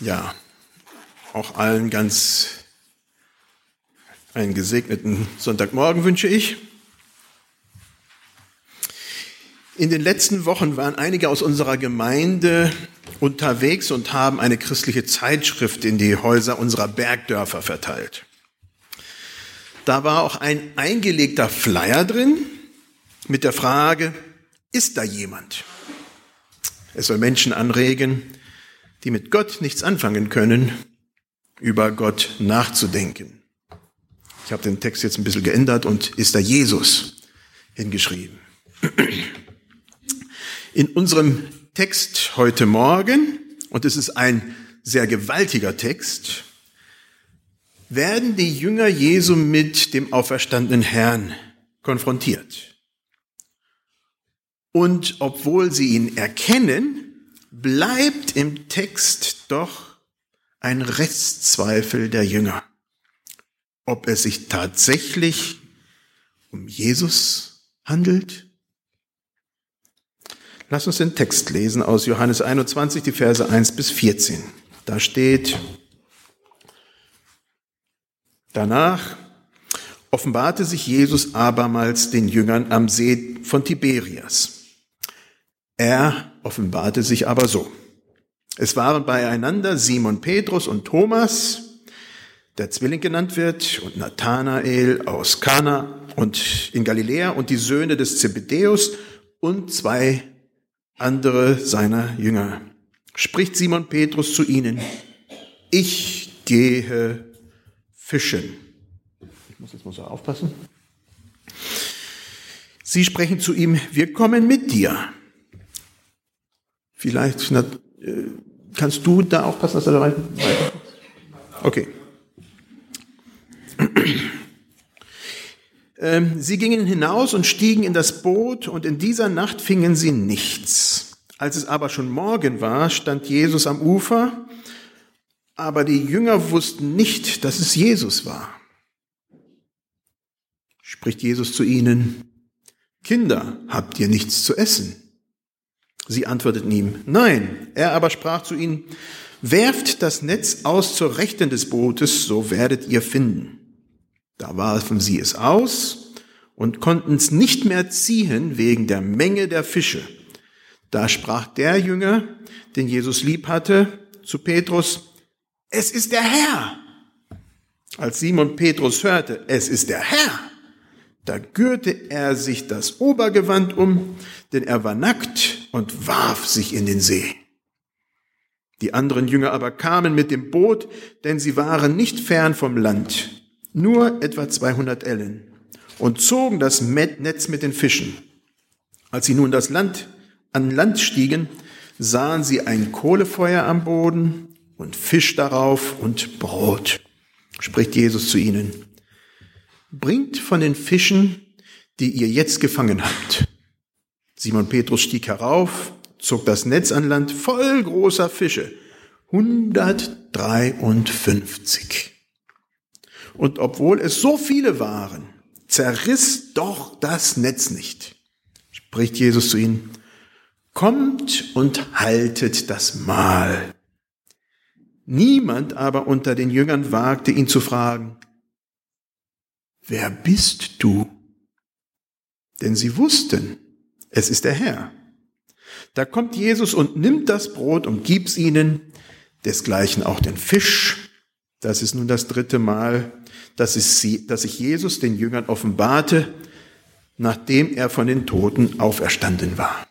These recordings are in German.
Ja, auch allen ganz einen gesegneten Sonntagmorgen wünsche ich. In den letzten Wochen waren einige aus unserer Gemeinde unterwegs und haben eine christliche Zeitschrift in die Häuser unserer Bergdörfer verteilt. Da war auch ein eingelegter Flyer drin mit der Frage, ist da jemand? Es soll Menschen anregen, die mit Gott nichts anfangen können, über Gott nachzudenken. Ich habe den Text jetzt ein bisschen geändert und ist da Jesus hingeschrieben. In unserem Text heute Morgen, und es ist ein sehr gewaltiger Text, werden die Jünger Jesu mit dem auferstandenen Herrn konfrontiert. Und obwohl sie ihn erkennen, bleibt im Text doch ein Restzweifel der Jünger, ob es sich tatsächlich um Jesus handelt. Lass uns den Text lesen aus Johannes 21, die Verse 1 bis 14. Da steht, danach offenbarte sich Jesus abermals den Jüngern am See von Tiberias. Er offenbarte sich aber so. Es waren beieinander Simon Petrus und Thomas, der Zwilling genannt wird, und Nathanael aus Kana und in Galiläa und die Söhne des Zebedeus und zwei andere seiner Jünger. Spricht Simon Petrus zu ihnen, ich gehe fischen. Ich muss jetzt mal so aufpassen. Sie sprechen zu ihm, wir kommen mit dir. Vielleicht äh, kannst du da aufpassen, dass er da weiter. Okay. Ähm, sie gingen hinaus und stiegen in das Boot und in dieser Nacht fingen sie nichts. Als es aber schon Morgen war, stand Jesus am Ufer, aber die Jünger wussten nicht, dass es Jesus war. Spricht Jesus zu ihnen, Kinder, habt ihr nichts zu essen? Sie antworteten ihm, nein. Er aber sprach zu ihnen, werft das Netz aus zur Rechten des Bootes, so werdet ihr finden. Da warfen sie es aus und konnten es nicht mehr ziehen wegen der Menge der Fische. Da sprach der Jünger, den Jesus lieb hatte, zu Petrus, es ist der Herr. Als Simon Petrus hörte, es ist der Herr, da gürte er sich das Obergewand um, denn er war nackt und warf sich in den See. Die anderen Jünger aber kamen mit dem Boot, denn sie waren nicht fern vom Land, nur etwa 200 Ellen, und zogen das Netz mit den Fischen. Als sie nun das Land an Land stiegen, sahen sie ein Kohlefeuer am Boden und Fisch darauf und Brot. Spricht Jesus zu ihnen bringt von den Fischen, die ihr jetzt gefangen habt. Simon Petrus stieg herauf, zog das Netz an Land voll großer Fische, 153. Und obwohl es so viele waren, zerriss doch das Netz nicht. Spricht Jesus zu ihnen, kommt und haltet das Mahl. Niemand aber unter den Jüngern wagte ihn zu fragen, wer bist du? Denn sie wussten, es ist der Herr. Da kommt Jesus und nimmt das Brot und gibt's ihnen, desgleichen auch den Fisch. Das ist nun das dritte Mal, dass, es, dass sich Jesus den Jüngern offenbarte, nachdem er von den Toten auferstanden war.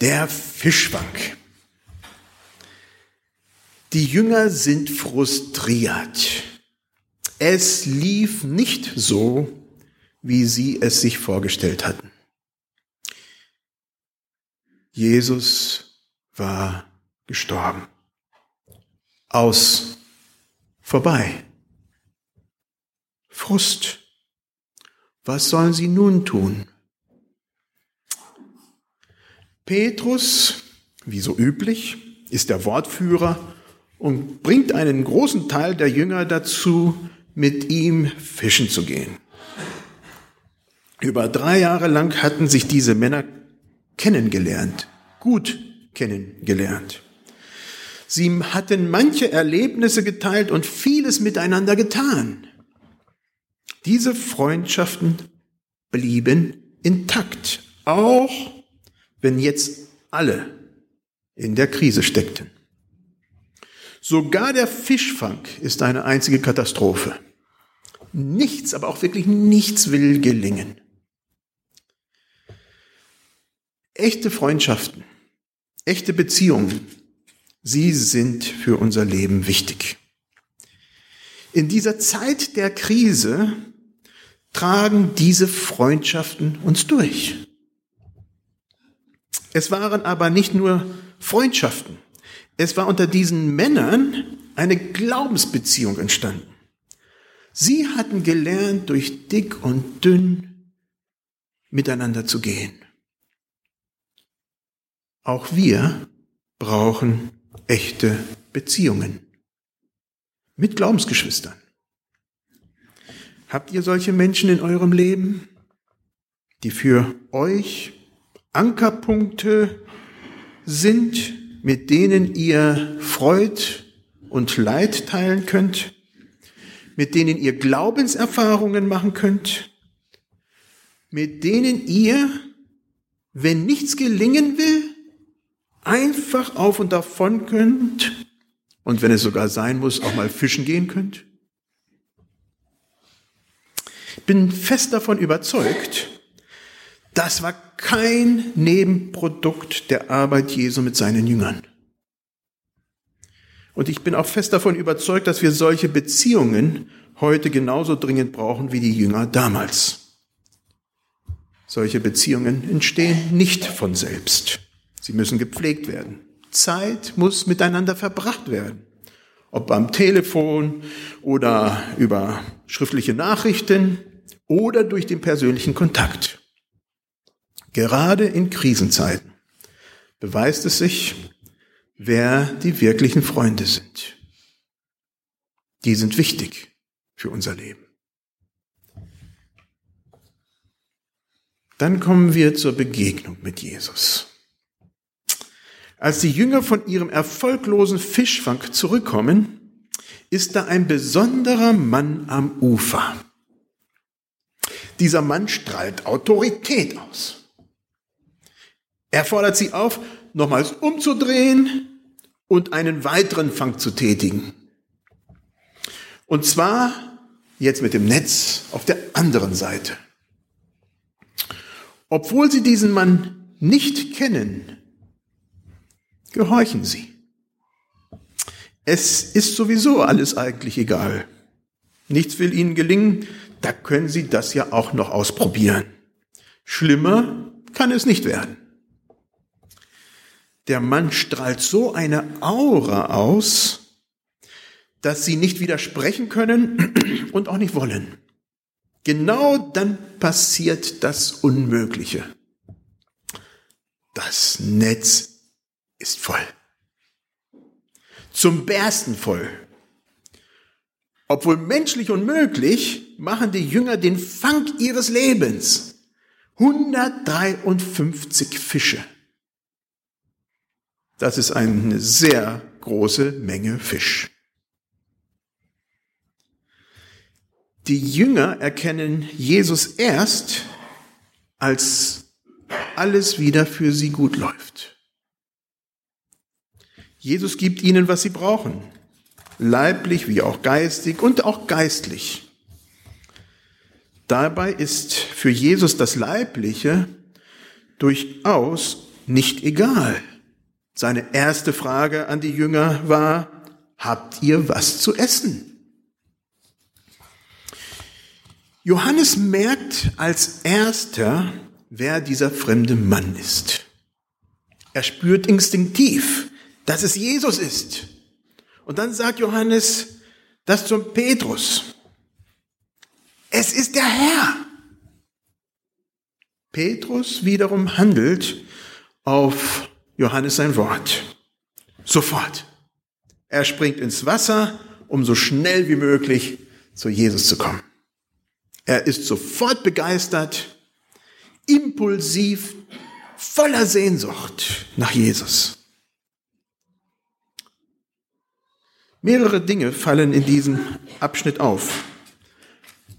Der Fischfang. Die Jünger sind frustriert. Es lief nicht so, wie sie es sich vorgestellt hatten. Jesus war gestorben. Aus. Vorbei. Frust. Was sollen sie nun tun? Petrus, wie so üblich, ist der Wortführer und bringt einen großen Teil der Jünger dazu, mit ihm fischen zu gehen. Über drei Jahre lang hatten sich diese Männer kennengelernt, gut kennengelernt. Sie hatten manche Erlebnisse geteilt und vieles miteinander getan. Diese Freundschaften blieben intakt, auch wenn jetzt alle in der Krise steckten. Sogar der Fischfang ist eine einzige Katastrophe. Nichts, aber auch wirklich nichts will gelingen. Echte Freundschaften, echte Beziehungen, sie sind für unser Leben wichtig. In dieser Zeit der Krise tragen diese Freundschaften uns durch. Es waren aber nicht nur Freundschaften. Es war unter diesen Männern eine Glaubensbeziehung entstanden. Sie hatten gelernt, durch dick und dünn miteinander zu gehen. Auch wir brauchen echte Beziehungen mit Glaubensgeschwistern. Habt ihr solche Menschen in eurem Leben, die für euch Ankerpunkte sind, mit denen ihr Freud und Leid teilen könnt, mit denen ihr Glaubenserfahrungen machen könnt, mit denen ihr, wenn nichts gelingen will, einfach auf und davon könnt und wenn es sogar sein muss, auch mal fischen gehen könnt? Ich bin fest davon überzeugt, das war kein Nebenprodukt der Arbeit Jesu mit seinen Jüngern. Und ich bin auch fest davon überzeugt, dass wir solche Beziehungen heute genauso dringend brauchen wie die Jünger damals. Solche Beziehungen entstehen nicht von selbst. Sie müssen gepflegt werden. Zeit muss miteinander verbracht werden. Ob am Telefon oder über schriftliche Nachrichten oder durch den persönlichen Kontakt. Gerade in Krisenzeiten beweist es sich, wer die wirklichen Freunde sind. Die sind wichtig für unser Leben. Dann kommen wir zur Begegnung mit Jesus. Als die Jünger von ihrem erfolglosen Fischfang zurückkommen, ist da ein besonderer Mann am Ufer. Dieser Mann strahlt Autorität aus. Er fordert sie auf, nochmals umzudrehen und einen weiteren Fang zu tätigen. Und zwar jetzt mit dem Netz auf der anderen Seite. Obwohl sie diesen Mann nicht kennen, gehorchen sie. Es ist sowieso alles eigentlich egal. Nichts will ihnen gelingen, da können sie das ja auch noch ausprobieren. Schlimmer kann es nicht werden. Der Mann strahlt so eine Aura aus, dass sie nicht widersprechen können und auch nicht wollen. Genau dann passiert das Unmögliche. Das Netz ist voll. Zum Bersten voll. Obwohl menschlich unmöglich, machen die Jünger den Fang ihres Lebens. 153 Fische. Das ist eine sehr große Menge Fisch. Die Jünger erkennen Jesus erst, als alles wieder für sie gut läuft. Jesus gibt ihnen, was sie brauchen, leiblich wie auch geistig und auch geistlich. Dabei ist für Jesus das Leibliche durchaus nicht egal. Seine erste Frage an die Jünger war, habt ihr was zu essen? Johannes merkt als erster, wer dieser fremde Mann ist. Er spürt instinktiv, dass es Jesus ist. Und dann sagt Johannes das zum Petrus. Es ist der Herr. Petrus wiederum handelt auf Johannes sein Wort. Sofort. Er springt ins Wasser, um so schnell wie möglich zu Jesus zu kommen. Er ist sofort begeistert, impulsiv, voller Sehnsucht nach Jesus. Mehrere Dinge fallen in diesem Abschnitt auf.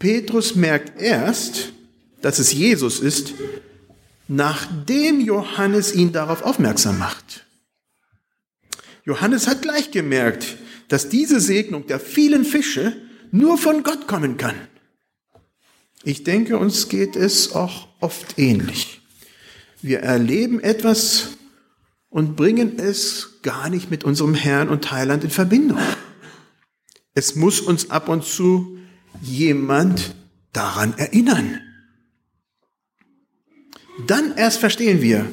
Petrus merkt erst, dass es Jesus ist, nachdem Johannes ihn darauf aufmerksam macht. Johannes hat gleich gemerkt, dass diese Segnung der vielen Fische nur von Gott kommen kann. Ich denke, uns geht es auch oft ähnlich. Wir erleben etwas und bringen es gar nicht mit unserem Herrn und Heiland in Verbindung. Es muss uns ab und zu jemand daran erinnern. Dann erst verstehen wir.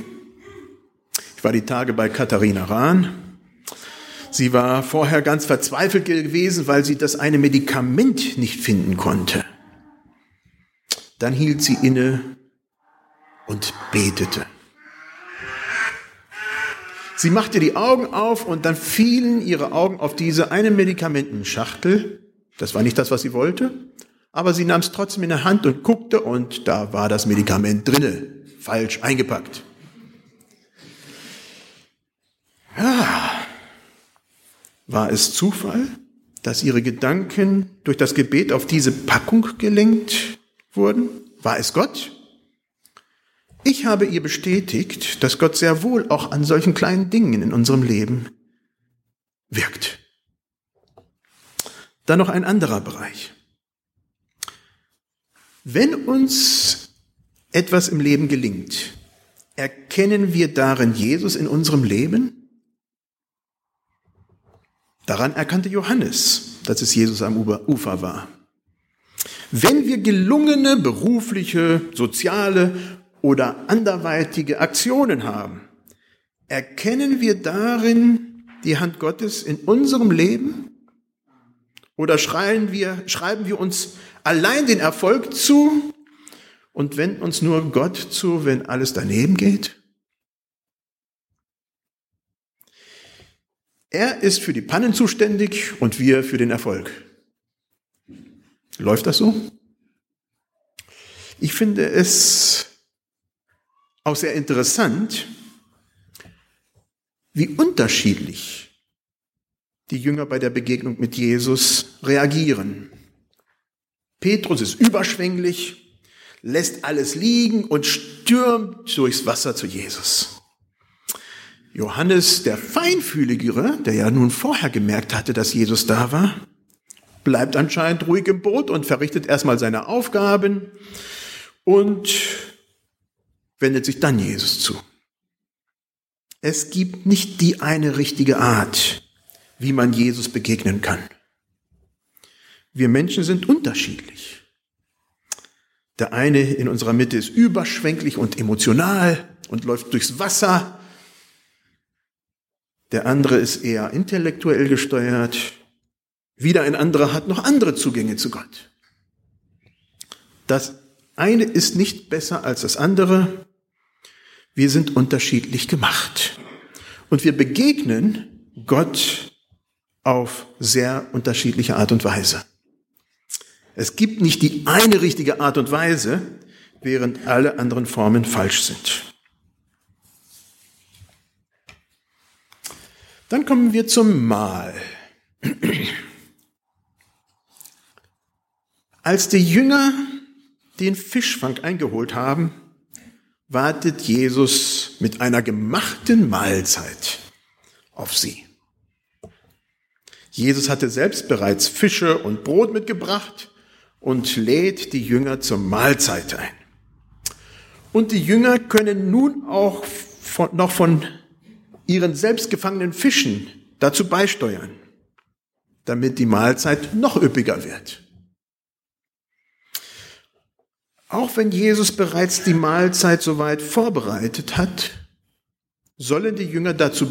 Ich war die Tage bei Katharina Rahn. Sie war vorher ganz verzweifelt gewesen, weil sie das eine Medikament nicht finden konnte. Dann hielt sie inne und betete. Sie machte die Augen auf und dann fielen ihre Augen auf diese eine Medikamentenschachtel. Das war nicht das, was sie wollte, aber sie nahm es trotzdem in der Hand und guckte und da war das Medikament drinne, falsch eingepackt. Ja, war es Zufall, dass ihre Gedanken durch das Gebet auf diese Packung gelenkt wurden? War es Gott? Ich habe ihr bestätigt, dass Gott sehr wohl auch an solchen kleinen Dingen in unserem Leben wirkt. Dann noch ein anderer Bereich. Wenn uns etwas im Leben gelingt, erkennen wir darin Jesus in unserem Leben? Daran erkannte Johannes, dass es Jesus am Ufer war. Wenn wir gelungene berufliche, soziale oder anderweitige Aktionen haben, erkennen wir darin die Hand Gottes in unserem Leben? Oder schreiben wir, schreiben wir uns allein den Erfolg zu und wenden uns nur Gott zu, wenn alles daneben geht? Er ist für die Pannen zuständig und wir für den Erfolg. Läuft das so? Ich finde es auch sehr interessant, wie unterschiedlich die Jünger bei der Begegnung mit Jesus reagieren. Petrus ist überschwänglich, lässt alles liegen und stürmt durchs Wasser zu Jesus. Johannes, der Feinfühligere, der ja nun vorher gemerkt hatte, dass Jesus da war, bleibt anscheinend ruhig im Boot und verrichtet erstmal seine Aufgaben und wendet sich dann Jesus zu. Es gibt nicht die eine richtige Art, wie man Jesus begegnen kann. Wir Menschen sind unterschiedlich. Der eine in unserer Mitte ist überschwänglich und emotional und läuft durchs Wasser. Der andere ist eher intellektuell gesteuert. Wieder ein anderer hat noch andere Zugänge zu Gott. Das eine ist nicht besser als das andere. Wir sind unterschiedlich gemacht. Und wir begegnen Gott auf sehr unterschiedliche Art und Weise. Es gibt nicht die eine richtige Art und Weise, während alle anderen Formen falsch sind. Dann kommen wir zum Mahl. Als die Jünger den Fischfang eingeholt haben, wartet Jesus mit einer gemachten Mahlzeit auf sie. Jesus hatte selbst bereits Fische und Brot mitgebracht und lädt die Jünger zur Mahlzeit ein. Und die Jünger können nun auch von, noch von ihren selbst gefangenen Fischen dazu beisteuern, damit die Mahlzeit noch üppiger wird. Auch wenn Jesus bereits die Mahlzeit soweit vorbereitet hat, sollen die Jünger dazu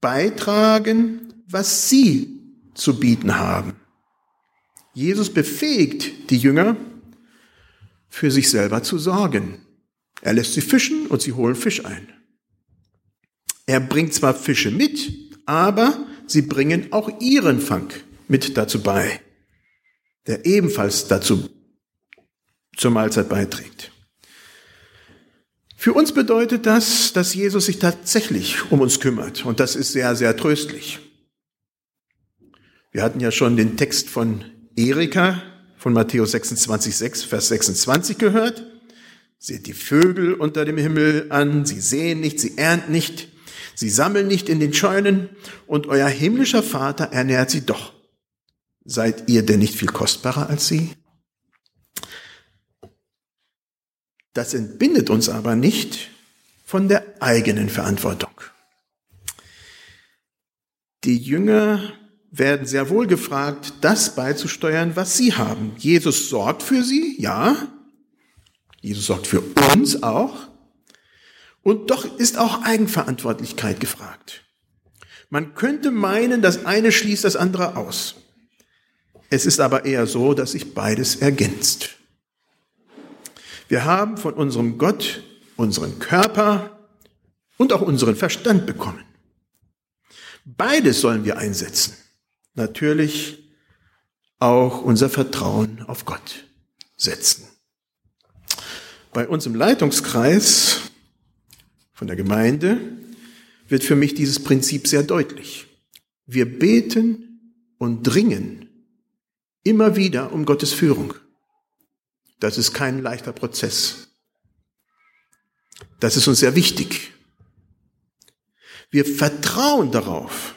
beitragen, was sie zu bieten haben. Jesus befähigt die Jünger, für sich selber zu sorgen. Er lässt sie fischen und sie holen Fisch ein. Er bringt zwar Fische mit, aber sie bringen auch ihren Fang mit dazu bei, der ebenfalls dazu zur Mahlzeit beiträgt. Für uns bedeutet das, dass Jesus sich tatsächlich um uns kümmert und das ist sehr, sehr tröstlich. Wir hatten ja schon den Text von Erika von Matthäus 26, 6, Vers 26 gehört. Seht die Vögel unter dem Himmel an, sie sehen nicht, sie ernten nicht, sie sammeln nicht in den Scheunen und euer himmlischer Vater ernährt sie doch. Seid ihr denn nicht viel kostbarer als sie? Das entbindet uns aber nicht von der eigenen Verantwortung. Die Jünger werden sehr wohl gefragt, das beizusteuern, was sie haben. Jesus sorgt für sie, ja. Jesus sorgt für uns auch. Und doch ist auch Eigenverantwortlichkeit gefragt. Man könnte meinen, das eine schließt das andere aus. Es ist aber eher so, dass sich beides ergänzt. Wir haben von unserem Gott unseren Körper und auch unseren Verstand bekommen. Beides sollen wir einsetzen natürlich auch unser Vertrauen auf Gott setzen. Bei uns im Leitungskreis von der Gemeinde wird für mich dieses Prinzip sehr deutlich. Wir beten und dringen immer wieder um Gottes Führung. Das ist kein leichter Prozess. Das ist uns sehr wichtig. Wir vertrauen darauf,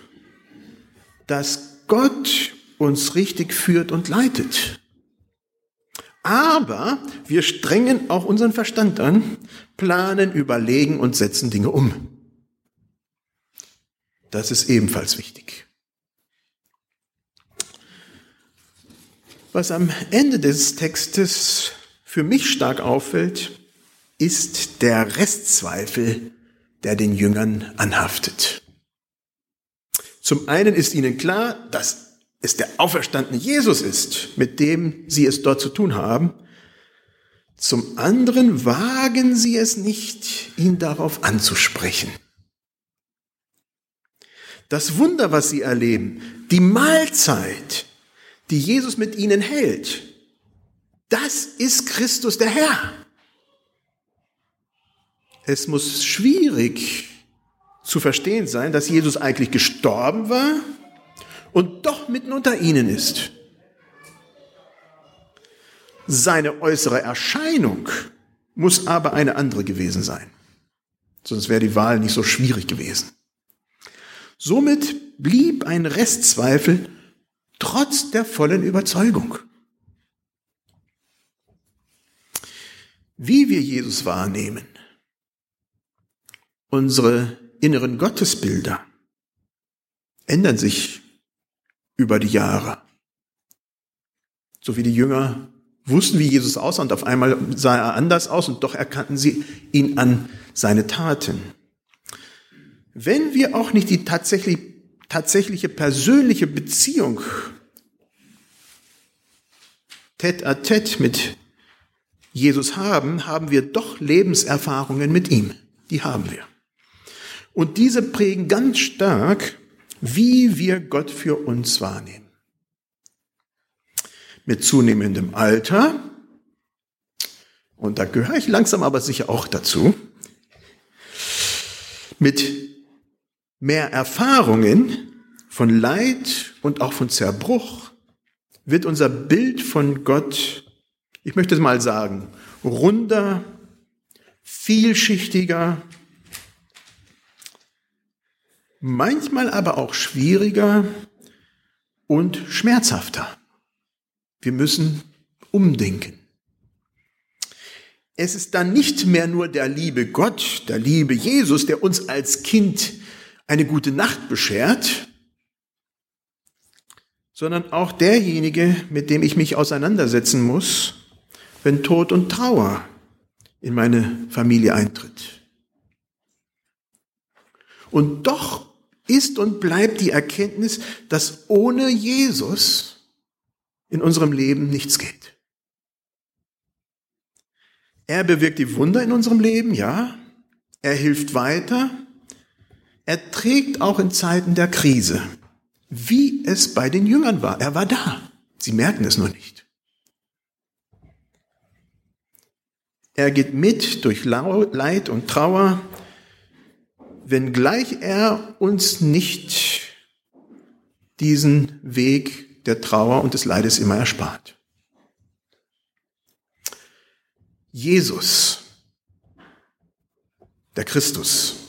dass Gott uns richtig führt und leitet. Aber wir strengen auch unseren Verstand an, planen, überlegen und setzen Dinge um. Das ist ebenfalls wichtig. Was am Ende des Textes für mich stark auffällt, ist der Restzweifel, der den Jüngern anhaftet. Zum einen ist ihnen klar, dass es der auferstandene Jesus ist, mit dem sie es dort zu tun haben. Zum anderen wagen sie es nicht, ihn darauf anzusprechen. Das Wunder, was sie erleben, die Mahlzeit, die Jesus mit ihnen hält, das ist Christus der Herr. Es muss schwierig zu verstehen sein, dass Jesus eigentlich gestorben war und doch mitten unter ihnen ist. Seine äußere Erscheinung muss aber eine andere gewesen sein. Sonst wäre die Wahl nicht so schwierig gewesen. Somit blieb ein Restzweifel trotz der vollen Überzeugung. Wie wir Jesus wahrnehmen, unsere inneren Gottesbilder ändern sich über die Jahre. So wie die Jünger wussten, wie Jesus aussah und auf einmal sah er anders aus und doch erkannten sie ihn an seine Taten. Wenn wir auch nicht die tatsächlich, tatsächliche persönliche Beziehung tête à tête mit Jesus haben, haben wir doch Lebenserfahrungen mit ihm. Die haben wir. Und diese prägen ganz stark, wie wir Gott für uns wahrnehmen. Mit zunehmendem Alter, und da gehöre ich langsam aber sicher auch dazu, mit mehr Erfahrungen von Leid und auch von Zerbruch wird unser Bild von Gott, ich möchte es mal sagen, runder, vielschichtiger, manchmal aber auch schwieriger und schmerzhafter. Wir müssen umdenken. Es ist dann nicht mehr nur der liebe Gott, der liebe Jesus, der uns als Kind eine gute Nacht beschert, sondern auch derjenige, mit dem ich mich auseinandersetzen muss, wenn Tod und Trauer in meine Familie eintritt. Und doch ist und bleibt die Erkenntnis, dass ohne Jesus in unserem Leben nichts geht. Er bewirkt die Wunder in unserem Leben, ja. Er hilft weiter. Er trägt auch in Zeiten der Krise, wie es bei den Jüngern war. Er war da. Sie merken es nur nicht. Er geht mit durch Leid und wenngleich er uns nicht diesen Weg der Trauer und des Leides immer erspart. Jesus, der Christus,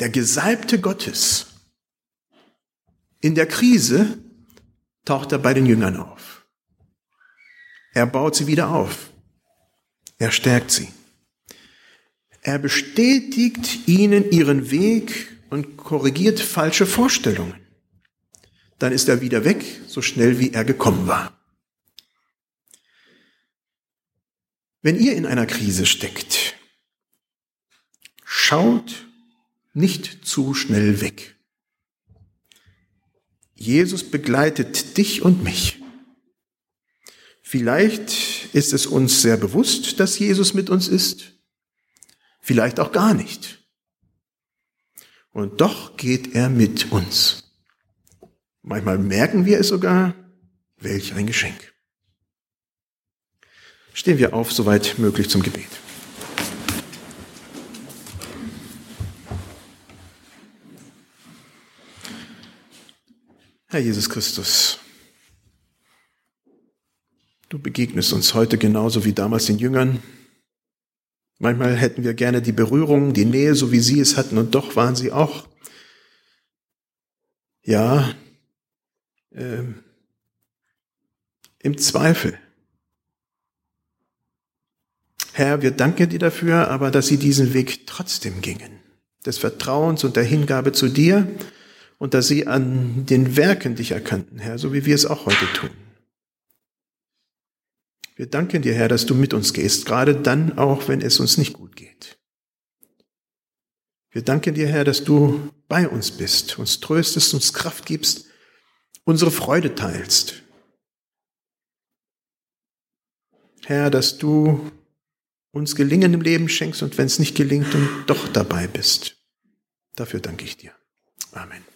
der Gesalbte Gottes, in der Krise taucht er bei den Jüngern auf. Er baut sie wieder auf. Er stärkt sie. Er bestätigt ihnen ihren Weg und korrigiert falsche Vorstellungen. Dann ist er wieder weg, so schnell wie er gekommen war. Wenn ihr in einer Krise steckt, schaut nicht zu schnell weg. Jesus begleitet dich und mich. Vielleicht ist es uns sehr bewusst, dass Jesus mit uns ist, vielleicht auch gar nicht. Und doch geht er mit uns. Manchmal merken wir es sogar, welch ein Geschenk. Stehen wir auf, soweit möglich zum Gebet. Herr Jesus Christus, du begegnest uns heute genauso wie damals den Jüngern. Manchmal hätten wir gerne die Berührung, die Nähe, so wie sie es hatten, und doch waren sie auch, ja, äh, im Zweifel. Herr, wir danken dir dafür, aber dass sie diesen Weg trotzdem gingen, des Vertrauens und der Hingabe zu dir, und dass sie an den Werken dich erkannten, Herr, so wie wir es auch heute tun. Wir danken dir, Herr, dass du mit uns gehst, gerade dann auch, wenn es uns nicht gut geht. Wir danken dir, Herr, dass du bei uns bist, uns tröstest, uns Kraft gibst, unsere Freude teilst. Herr, dass du uns Gelingen im Leben schenkst und wenn es nicht gelingt, und doch dabei bist. Dafür danke ich dir. Amen.